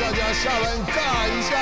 大家下班尬一下。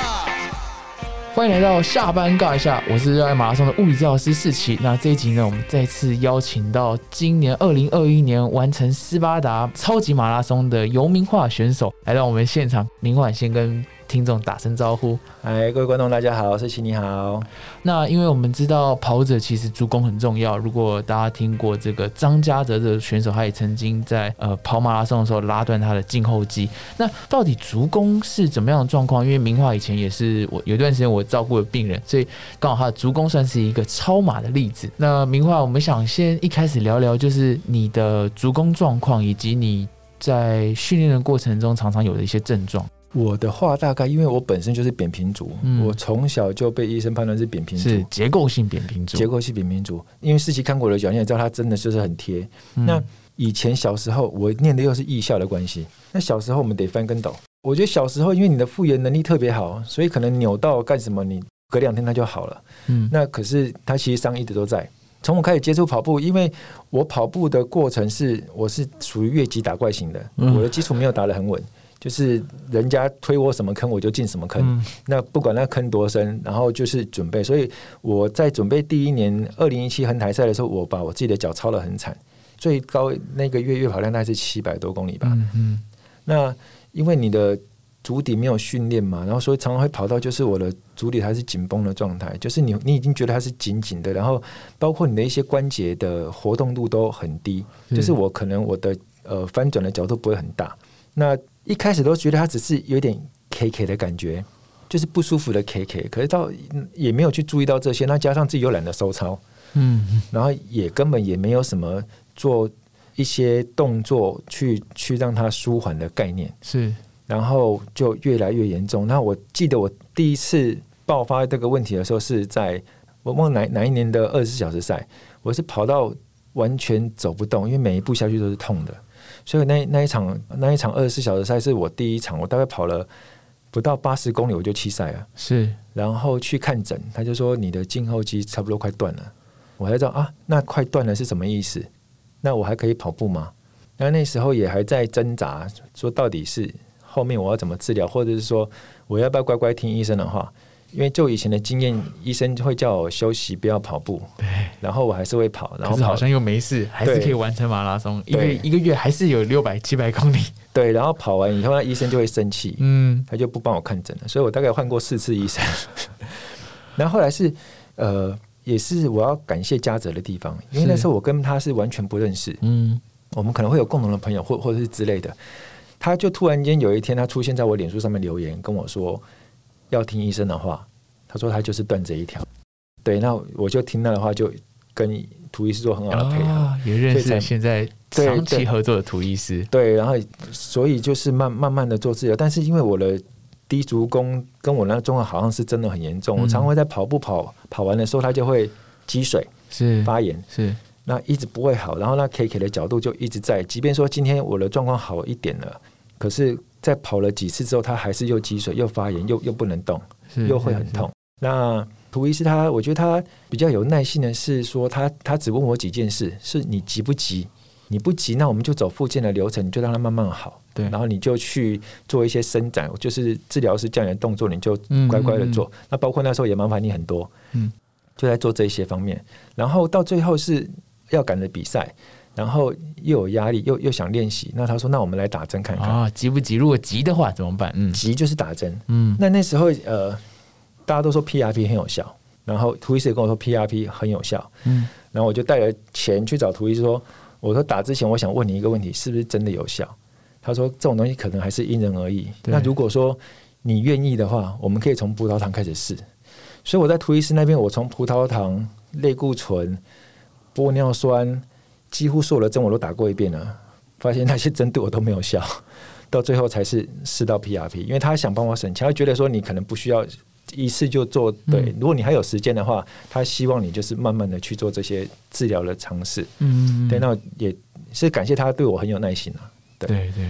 欢迎来到下班尬一下，我是热爱马拉松的物理治疗师世奇。那这一集呢，我们再次邀请到今年二零二一年完成斯巴达超级马拉松的游明化选手来到我们现场。明焕先跟听众打声招呼。哎，各位观众，大家好，世奇你好。那因为我们知道跑者其实足弓很重要。如果大家听过这个张家泽的选手，他也曾经在呃跑马拉松的时候拉断他的胫后肌。那到底足弓是怎么样的状况？因为明化以前也是我有一段时间我照顾的病人，所以刚好他的足弓算是一个超马的例子。那明化，我们想先一开始聊聊，就是你的足弓状况，以及你在训练的过程中常常有的一些症状。我的话大概，因为我本身就是扁平足，嗯我从小就被医生判断是扁平足，是结构性扁平足，结构性扁平足。因为世奇看过我的脚，你也知道它真的就是很贴。嗯那以前小时候我念的又是艺校的关系，那小时候我们得翻跟斗。我觉得小时候因为你的复原能力特别好，所以可能扭到干什么，你隔两天它就好了。嗯那可是它其实伤一直都在。从我开始接触跑步，因为我跑步的过程是我是属于越级打怪型的，嗯我的基础没有打得很稳，就是人家推我什么坑我就进什么坑。嗯那不管那坑多深，然后就是准备。所以我在准备第一年二零一七横台赛的时候，我把我自己的脚操得很惨，最高那个月月跑量大概是七百多公里吧。嗯嗯那因为你的足底没有训练嘛，然后所以常常会跑到就是我的足底还是紧绷的状态，就是你你已经觉得它是紧紧的，然后包括你的一些关节的活动度都很低，是就是我可能我的呃翻转的角度不会很大。那一开始都觉得他只是有点 K K 的感觉，就是不舒服的 K K，可是到嗯也没有去注意到这些，那加上自己又懒得收操，嗯然后也根本也没有什么做一些动作去去让它舒缓的概念。是然后就越来越严重。那我记得我第一次爆发这个问题的时候，是在我忘了哪哪一年的二十四小时赛，我是跑到完全走不动，因为每一步下去都是痛的。所以那那一场那一场二十四小时赛是我第一场，我大概跑了不到八十公里我就弃赛了。是然后去看诊，他就说你的胫后肌差不多快断了。我才知道啊，那快断了是什么意思？那我还可以跑步吗？那那时候也还在挣扎，说到底是后面我要怎么治疗，或者是说我要不要乖乖听医生的话？因为就以前的经验，医生会叫我休息，不要跑步。对。然后我还是会跑，然后好像又没事，还是可以完成马拉松。因为一个月还是有六百七百公里。对，然后跑完以后，那医生就会生气，嗯他就不帮我看诊了，所以我大概换过四次医生。然后后来是呃，也是我要感谢嘉泽的地方，因为那时候我跟他是完全不认识，嗯我们可能会有共同的朋友或或者是之类的。他就突然间有一天，他出现在我脸书上面留言跟我说要听医生的话，他说他就是断这一条。对，那我就听他的话，就跟涂医师做很好的配合。啊，也认识现在对长期合作的涂医师。对，然后所以就是慢慢慢的做治疗，但是因为我的低足弓跟我那个状况好像是真的很严重，我嗯常常会在跑步跑跑完的时候，它就会积水是发炎，是那一直不会好，然后那 K K 的角度就一直在，即便说今天我的状况好一点了，可是，在跑了几次之后，他还是又积水又发炎，又又不能动，又会很痛。那图医师他，我觉得他比较有耐心的是说他他只问我几件事，是你急不急？你不急，那我们就走复健的流程，你就让它慢慢好。对然后你就去做一些伸展，就是治疗师叫你的动作，你就嗯乖乖的做。那包括那时候也麻烦你很多，嗯，就在做这些方面。然后到最后是要赶着比赛，然后又有压力，又又想练习。那他说，那我们来打针看看。啊，急不急？如果急的话怎么办？嗯急就是打针。嗯那那时候呃，大家都说 PRP 很有效，然后涂医师也跟我说 PRP 很有效，嗯然后我就带了钱去找涂医师说，我说打之前我想问你一个问题，是不是真的有效？他说这种东西可能还是因人而异。那如果说你愿意的话，我们可以从葡萄糖开始试。所以我在涂医师那边，我从葡萄糖、类固醇、玻尿酸，几乎所有的针我都打过一遍了，发现那些针对我都没有效，到最后才是试到 PRP，因为他想帮我省钱，他觉得说你可能不需要一次就做对，嗯如果你还有时间的话，他希望你就是慢慢的去做这些治疗的尝试。嗯，对，那也是感谢他对我很有耐心啊。对对对。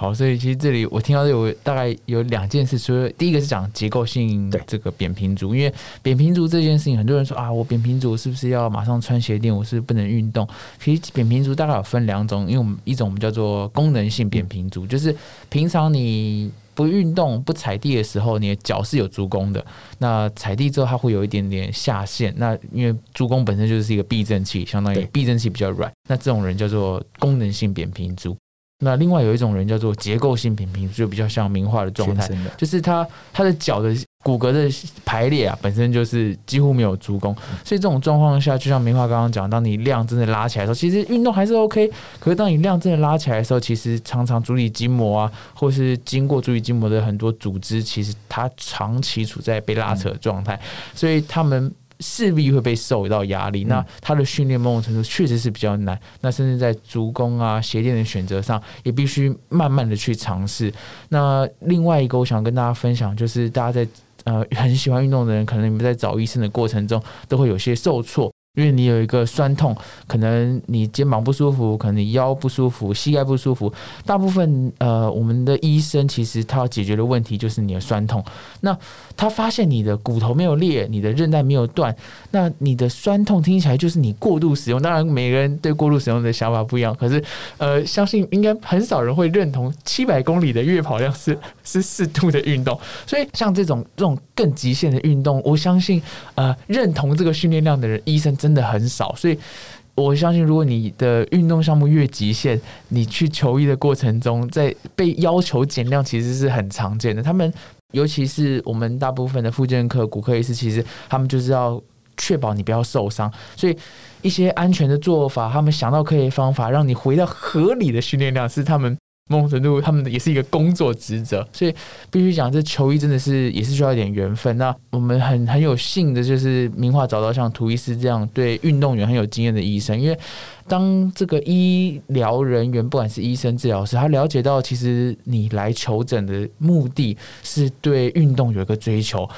好，所以其实这里我听到有大概有两件事，所以第一个是讲结构性这个扁平足，因为扁平足这件事情，很多人说啊，我扁平足是不是要马上穿鞋垫？我是不是不能运动？其实扁平足大概有分两种，因为我们一种我们叫做功能性扁平足，就是平常你不运动不踩地的时候，你的脚是有足弓的。那踩地之后，它会有一点点下陷。那因为足弓本身就是一个避震器，相当于避震器比较软。那这种人叫做功能性扁平足。那另外有一种人叫做结构性扁平足，就比较像名画的状态，就是他他的脚的骨骼的排列啊，本身就是几乎没有足弓，所以这种状况下，就像名画刚刚讲，当你量真的拉起来的时候，其实运动还是 OK，可是当你量真的拉起来的时候，其实常常足底筋膜啊，或是经过足底筋膜的很多组织，其实它长期处在被拉扯的状态，所以他们。势必会被受到压力，那他的训练某种程度确实是比较难，那甚至在足弓啊、鞋垫的选择上，也必须慢慢的去尝试。那另外一个，我想跟大家分享，就是大家在呃很喜欢运动的人，可能你们在找医生的过程中，都会有些受挫。因为你有一个酸痛，可能你肩膀不舒服，可能你腰不舒服，膝盖不舒服。大部分呃，我们的医生其实他要解决的问题就是你的酸痛。那他发现你的骨头没有裂，你的韧带没有断，那你的酸痛听起来就是你过度使用。当然，每个人对过度使用的想法不一样，可是呃，相信应该很少人会认同七百公里的月跑量是是适度的运动。所以像这种这种更极限的运动，我相信呃，认同这个训练量的人，医生真的很少。所以我相信，如果你的运动项目越极限，你去求医的过程中，在被要求减量，其实是很常见的。他们尤其是我们大部分的复健科、骨科医师，其实他们就是要确保你不要受伤，所以一些安全的做法，他们想到可以方法，让你回到合理的训练量，是他们。某种程度，他们也是一个工作职责，所以必须讲，这球衣真的是也是需要一点缘分。那我们很很有幸的，就是名画找到像图伊斯这样对运动员很有经验的医生，因为当这个医疗人员，不管是医生、治疗师，他了解到其实你来求诊的目的是对运动有一个追求。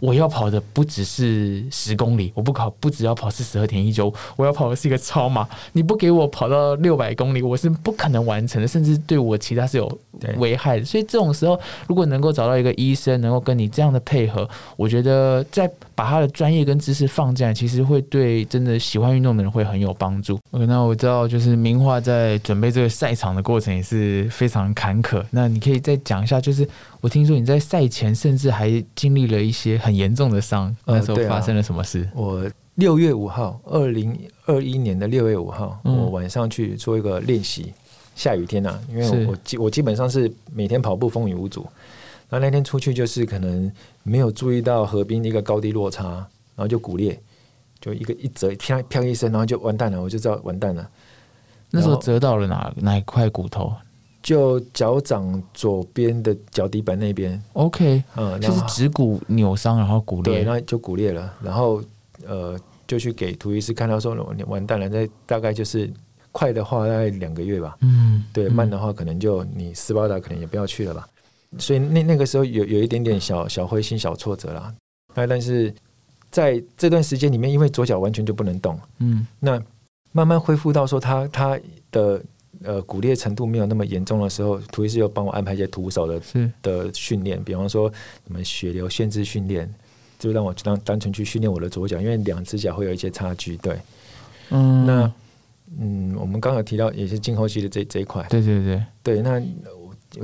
我要跑的不只是十公里，我不跑，不只要跑四十二点一九，我要跑的是一个超马。你不给我跑到六百公里，我是不可能完成的，甚至对我其他是有危害的。所以这种时候，如果能够找到一个医生，能够跟你这样的配合，我觉得在把他的专业跟知识放进来，其实会对真的喜欢运动的人会很有帮助。那我知道，就是明画在准备这个赛场的过程也是非常坎坷。那你可以再讲一下，就是我听说你在赛前甚至还经历了一些很严重的伤，那时候发生了什么事？我六月五号，二零二一年的六月五号，嗯我晚上去做一个练习，下雨天呐、因为我基我基本上是每天跑步风雨无阻，然后那天出去就是可能没有注意到河滨的一个高低落差，然后就骨裂，就一个一折啪啪一声，然后就完蛋了，我就知道完蛋了。那时候折到了哪哪一块骨头就脚掌左边的脚底板那边，？OK，嗯，然就是后指骨扭伤，然后骨裂对，那就骨裂了，然后呃就去给图医师看到说你完蛋了，这大概就是快的话大概两个月吧，嗯，对，嗯慢的话可能就你斯巴达可能也不要去了吧。所以那那个时候有有一点点小小灰心、小挫折啦。那但是在这段时间里面，因为左脚完全就不能动，嗯。那慢慢恢复到说他他的呃骨裂程度没有那么严重的时候，涂医师又帮我安排一些徒手的的训练，比方说什么血流限制训练，就让我当单纯去训练我的左脚，因为两只脚会有一些差距。对，嗯，那嗯，我们刚刚提到也是静后期的这这一块，对对对，对，那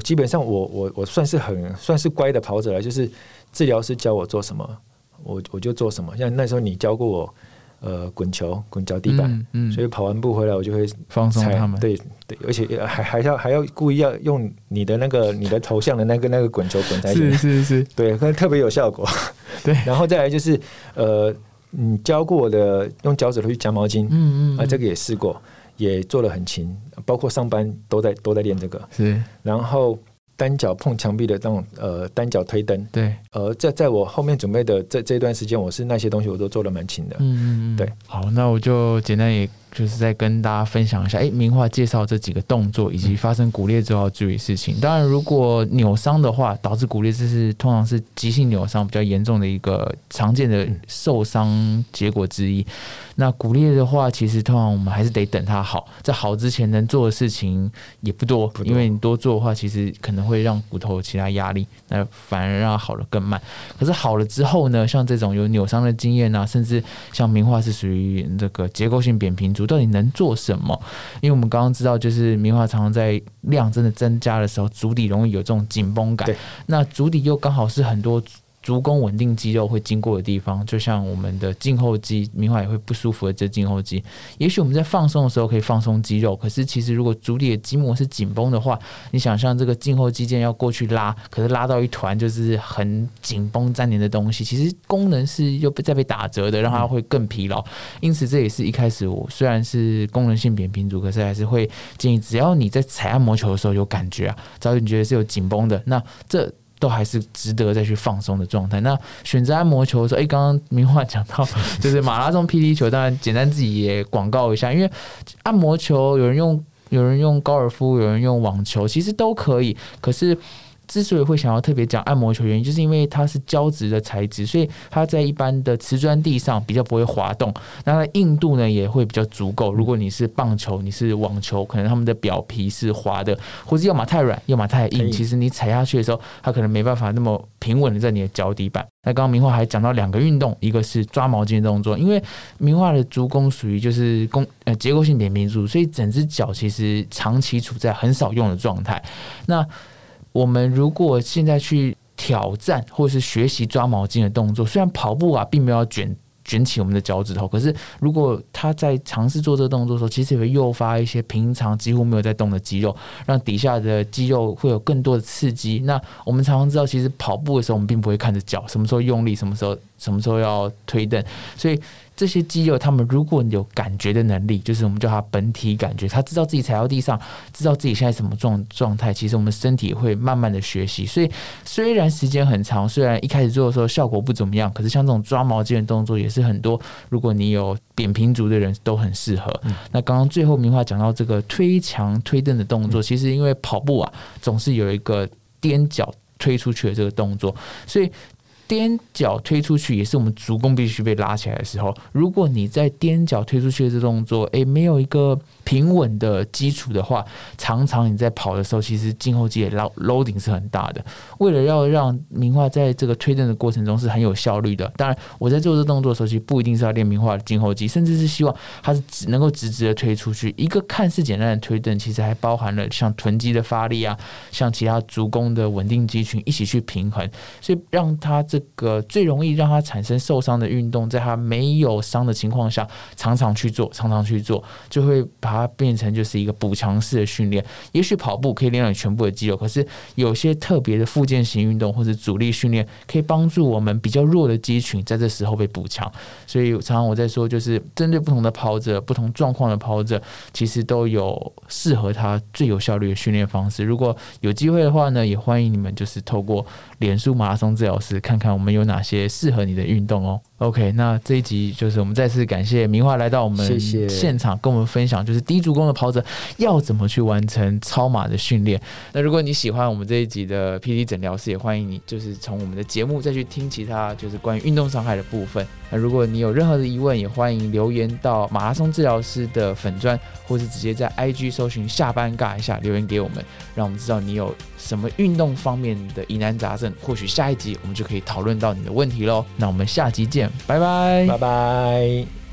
基本上我我我算是很算是乖的跑者了，就是治疗师教我做什么，我我就做什么。像那时候你教过我，呃，滚球、滚脚地板，嗯，嗯所以跑完步回来我就会放松他们。对对，而且还还要还要故意要用你的那个你的头像的那个那个滚球滚在一起是，是是，对，可能特别有效果。对 然后再来就是呃，你教过我的用脚趾头去夹毛巾，嗯嗯啊，这个也试过，也做的很勤，包括上班都在都在练这个。是然后单脚碰墙壁的那种呃单脚推灯，对，呃，在在我后面准备的这这段时间，我是那些东西我都做的蛮勤的。嗯嗯嗯，对。好，那我就简单也就是再跟大家分享一下，哎，名画介绍这几个动作以及发生骨裂之后要注意事情。当然，如果扭伤的话，导致骨裂，这是通常是急性扭伤比较严重的一个常见的受伤结果之一。那骨裂的话，其实通常我们还是得等它好，在好之前能做的事情也不多，不多因为你多做的话，其实可能会让骨头有其他压力，那反而让它好的更慢。可是好了之后呢，像这种有扭伤的经验啊，甚至像名画是属于这个结构性扁平足，足到底能做什么？因为我们刚刚知道，就是棉花常常在量真的增加的时候，足底容易有这种紧绷感。那足底又刚好是很多。足弓稳定肌肉会经过的地方，就像我们的胫后肌，明华也会不舒服的这胫后肌。也许我们在放松的时候可以放松肌肉，可是其实如果足底的筋膜是紧绷的话，你想象这个胫后肌腱要过去拉，可是拉到一团就是很紧绷粘连的东西，其实功能是又在被打折的，让它会更疲劳。因此这也是一开始我虽然是功能性扁平足，可是还是会建议，只要你在踩按摩球的时候有感觉啊，只要你觉得是有紧绷的，那这。都还是值得再去放松的状态。那选择按摩球的时候，哎，刚刚明话讲到，就是马拉松 PD 球，当然简单自己也广告一下，因为按摩球有人用，有人用高尔夫，有人用网球，其实都可以。可是。之所以会想要特别讲按摩球，原因就是因为它是胶质的材质，所以它在一般的瓷砖地上比较不会滑动。那它硬度呢也会比较足够。如果你是棒球，你是网球，可能他们的表皮是滑的，或者要么太软，要么太硬。其实你踩下去的时候，它可能没办法那么平稳的在你的脚底板。那刚刚明画还讲到两个运动，一个是抓毛巾的动作，因为明画的足弓属于就是弓呃结构性扁平足，所以整只脚其实长期处在很少用的状态。那我们如果现在去挑战或是学习抓毛巾的动作，虽然跑步啊并没有卷卷起我们的脚趾头，可是如果他在尝试做这个动作的时候，其实也会诱发一些平常几乎没有在动的肌肉，让底下的肌肉会有更多的刺激。那我们常常知道，其实跑步的时候，我们并不会看着脚什么时候用力，什么时候什么时候要推蹬，所以。这些肌肉，他们如果有感觉的能力，就是我们叫它本体感觉，他知道自己踩到地上，知道自己现在什么状状态。其实我们身体会慢慢的学习。所以 虽然时间很长，虽然一开始做的时候效果不怎么样，可是像这种抓毛巾的动作也是很多。如果你有扁平足的人都很适合。那刚刚最后明话讲到这个推墙推凳的动作，其实因为跑步啊，总是有一个踮脚推出去的这个动作，所以。踮脚推出去也是我们足弓必须被拉起来的时候。如果你在踮脚推出去的这动作，诶，没有一个平稳的基础的话，常常你在跑的时候，其实胫后肌也 loading 是很大的。为了要让名画在这个推蹬的过程中是很有效率的，当然我在做这动作的时候，其实不一定是要练名画的胫后肌，甚至是希望它是只能够直直的推出去。一个看似简单的推蹬，其实还包含了像臀肌的发力啊，像其他足弓的稳定肌群一起去平衡，所以让它。这个最容易让它产生受伤的运动，在它没有伤的情况下，常常去做，常常去做，就会把它变成就是一个补强式的训练。也许跑步可以练到你全部的肌肉，可是有些特别的附件型运动或者阻力训练，可以帮助我们比较弱的肌群在这时候被补强。所以常常我在说，就是针对不同的跑者、不同状况的跑者，其实都有适合他最有效率的训练方式。如果有机会的话呢，也欢迎你们就是透过脸书马拉松治疗师看。看我们有哪些适合你的运动哦。OK，那这一集就是我们再次感谢明华来到我们现场，跟我们分享就是低足弓的跑者要怎么去完成超马的训练。那如果你喜欢我们这一集的 PD 诊疗师，也欢迎你就是从我们的节目再去听其他就是关于运动伤害的部分。那如果你有任何的疑问，也欢迎留言到马拉松治疗师的粉砖，或是直接在 IG 搜寻下班尬一下留言给我们，让我们知道你有什么运动方面的疑难杂症，或许下一集我们就可以讨论到你的问题喽。那我们下集拜拜，拜拜。